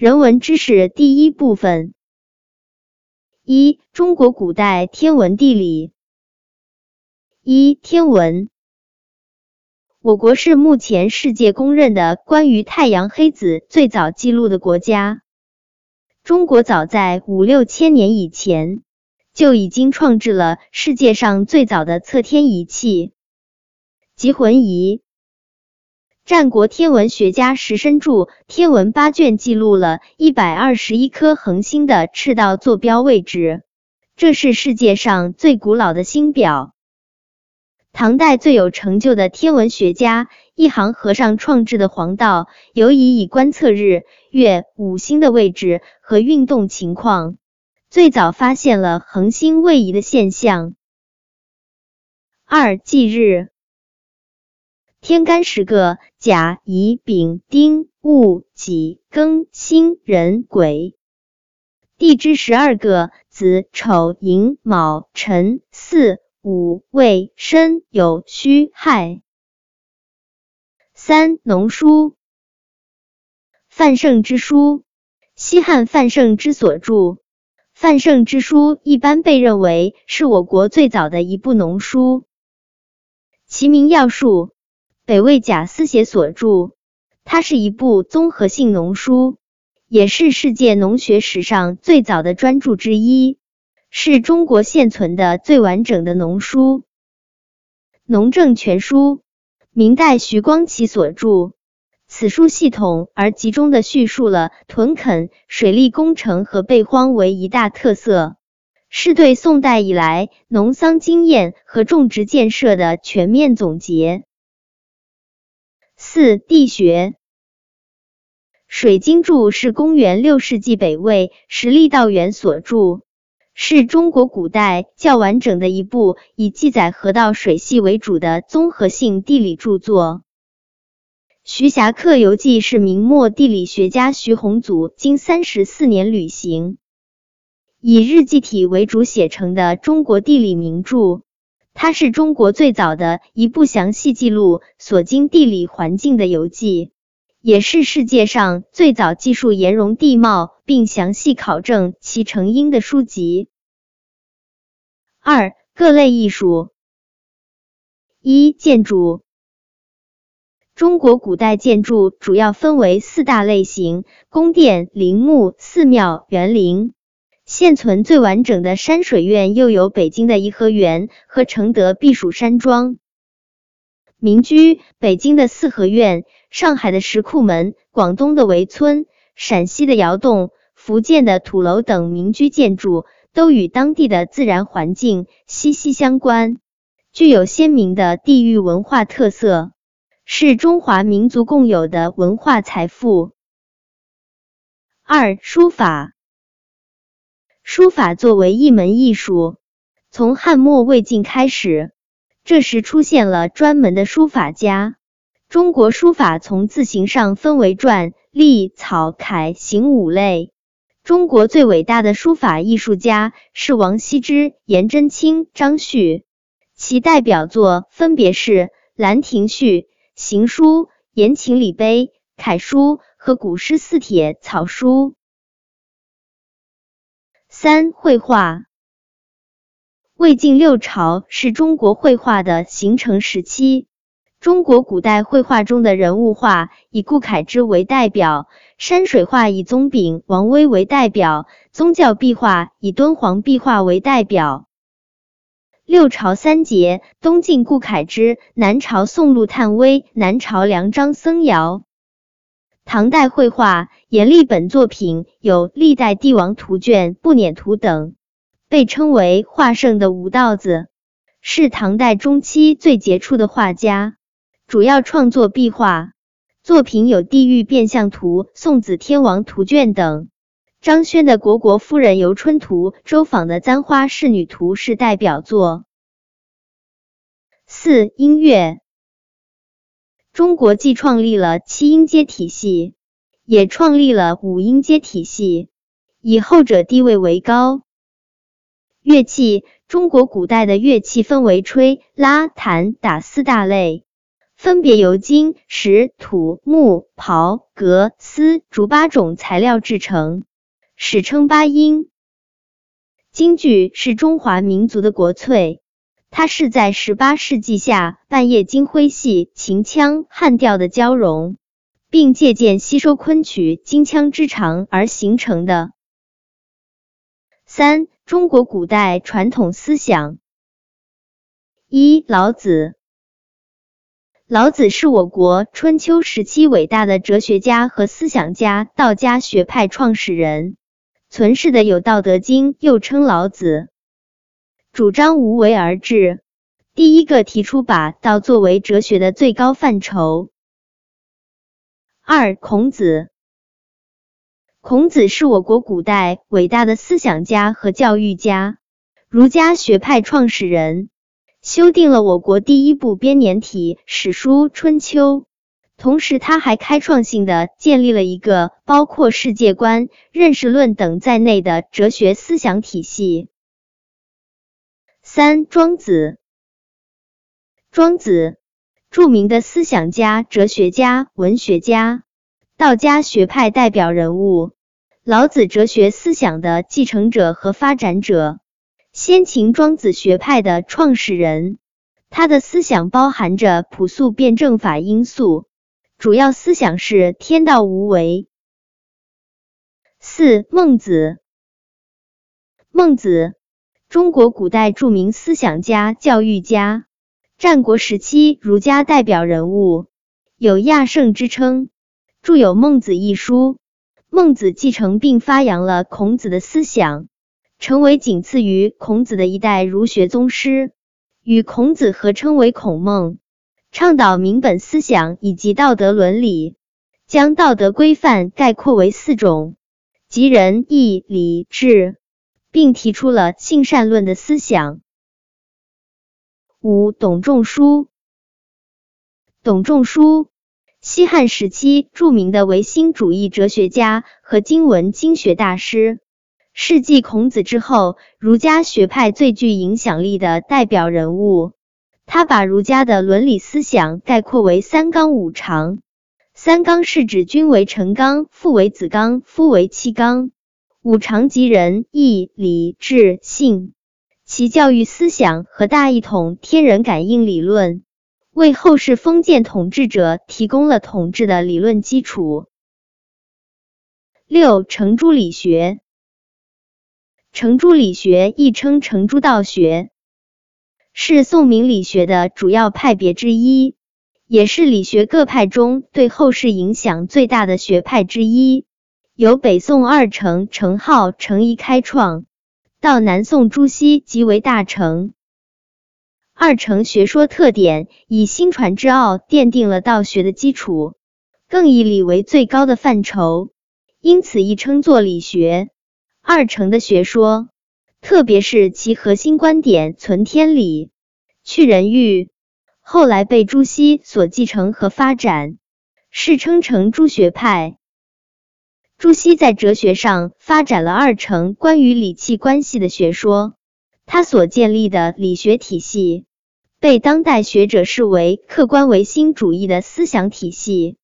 人文知识第一部分：一、中国古代天文地理。一、天文。我国是目前世界公认的关于太阳黑子最早记录的国家。中国早在五六千年以前就已经创制了世界上最早的测天仪器——集魂仪。战国天文学家石申著《天文八卷》记录了一百二十一颗恒星的赤道坐标位置，这是世界上最古老的星表。唐代最有成就的天文学家一行和尚创制的黄道，尤以以观测日、月、五星的位置和运动情况，最早发现了恒星位移的现象。二忌日。天干十个：甲、乙、丙、丁、戊、己、庚、辛、壬、癸。地支十二个：子、丑、寅、卯、辰、巳、午、未、申、酉、戌、亥。三农书，范胜之书，西汉范胜之所著。范胜之书一般被认为是我国最早的一部农书，其名要术。北魏贾思勰所著，它是一部综合性农书，也是世界农学史上最早的专著之一，是中国现存的最完整的农书。农政全书，明代徐光启所著，此书系统而集中的叙述了屯垦、水利工程和备荒为一大特色，是对宋代以来农桑经验和种植建设的全面总结。四地学，《水经注》是公元六世纪北魏石历道元所著，是中国古代较完整的一部以记载河道水系为主的综合性地理著作。《徐霞客游记》是明末地理学家徐宏祖经三十四年旅行，以日记体为主写成的中国地理名著。它是中国最早的一部详细记录所经地理环境的游记，也是世界上最早记述岩溶地貌并详细考证其成因的书籍。二、各类艺术。一、建筑。中国古代建筑主要分为四大类型：宫殿、陵墓、寺庙、园林。现存最完整的山水院，又有北京的颐和园和承德避暑山庄。民居，北京的四合院、上海的石库门、广东的围村、陕西的窑洞、福建的土楼等民居建筑，都与当地的自然环境息息相关，具有鲜明的地域文化特色，是中华民族共有的文化财富。二、书法。书法作为一门艺术，从汉末魏晋开始，这时出现了专门的书法家。中国书法从字形上分为篆、隶、草、楷、行五类。中国最伟大的书法艺术家是王羲之、颜真卿、张旭，其代表作分别是《兰亭序》《行书》《言情礼碑》《楷书》和古诗四帖草书。三、绘画。魏晋六朝是中国绘画的形成时期。中国古代绘画中的人物画以顾恺之为代表，山水画以宗炳、王威为代表，宗教壁画以敦煌壁画为代表。六朝三杰：东晋顾恺之，南朝宋陆探微，南朝梁张僧繇。唐代绘画阎立本作品有《历代帝王图卷》《步辇图》等，被称为画圣的吴道子是唐代中期最杰出的画家，主要创作壁画作品有《地狱变相图》《送子天王图卷》等。张轩的《虢国夫人游春图》、周昉的《簪花仕女图》是代表作。四、音乐。中国既创立了七音阶体系，也创立了五音阶体系，以后者地位为高。乐器，中国古代的乐器分为吹、拉、弹、打四大类，分别由金、石、土、木、刨、革、丝、竹八种材料制成，史称八音。京剧是中华民族的国粹，它是在十八世纪下半叶京徽戏、秦腔、汉调的交融，并借鉴吸收昆曲京腔之长而形成的。三、中国古代传统思想。一、老子。老子是我国春秋时期伟大的哲学家和思想家，道家学派创始人。存世的有《道德经》，又称老子，主张无为而治，第一个提出把道作为哲学的最高范畴。二、孔子。孔子是我国古代伟大的思想家和教育家，儒家学派创始人。修订了我国第一部编年体史书《春秋》，同时他还开创性的建立了一个包括世界观、认识论等在内的哲学思想体系。三、庄子。庄子，著名的思想家、哲学家、文学家，道家学派代表人物，老子哲学思想的继承者和发展者。先秦庄子学派的创始人，他的思想包含着朴素辩证法因素，主要思想是天道无为。四、孟子。孟子，中国古代著名思想家、教育家，战国时期儒家代表人物，有亚圣之称，著有《孟子》一书。孟子继承并发扬了孔子的思想。成为仅次于孔子的一代儒学宗师，与孔子合称为孔孟，倡导民本思想以及道德伦理，将道德规范概括为四种，即仁、义、礼、智，并提出了性善论的思想。五、董仲舒。董仲舒，西汉时期著名的唯心主义哲学家和经文经学大师。是继孔子之后，儒家学派最具影响力的代表人物。他把儒家的伦理思想概括为三纲五常。三纲是指君为臣纲，父为子纲，夫为妻纲。五常即仁、义、礼、智、信。其教育思想和大一统天人感应理论，为后世封建统治者提供了统治的理论基础。六、程朱理学。程朱理学亦称程朱道学，是宋明理学的主要派别之一，也是理学各派中对后世影响最大的学派之一。由北宋二程程颢、程颐开创，到南宋朱熹即为大成。二程学说特点以心传之奥奠定了道学的基础，更以理为最高的范畴，因此亦称作理学。二程的学说，特别是其核心观点“存天理，去人欲”，后来被朱熹所继承和发展，世称程朱学派。朱熹在哲学上发展了二程关于理气关系的学说，他所建立的理学体系，被当代学者视为客观唯心主义的思想体系。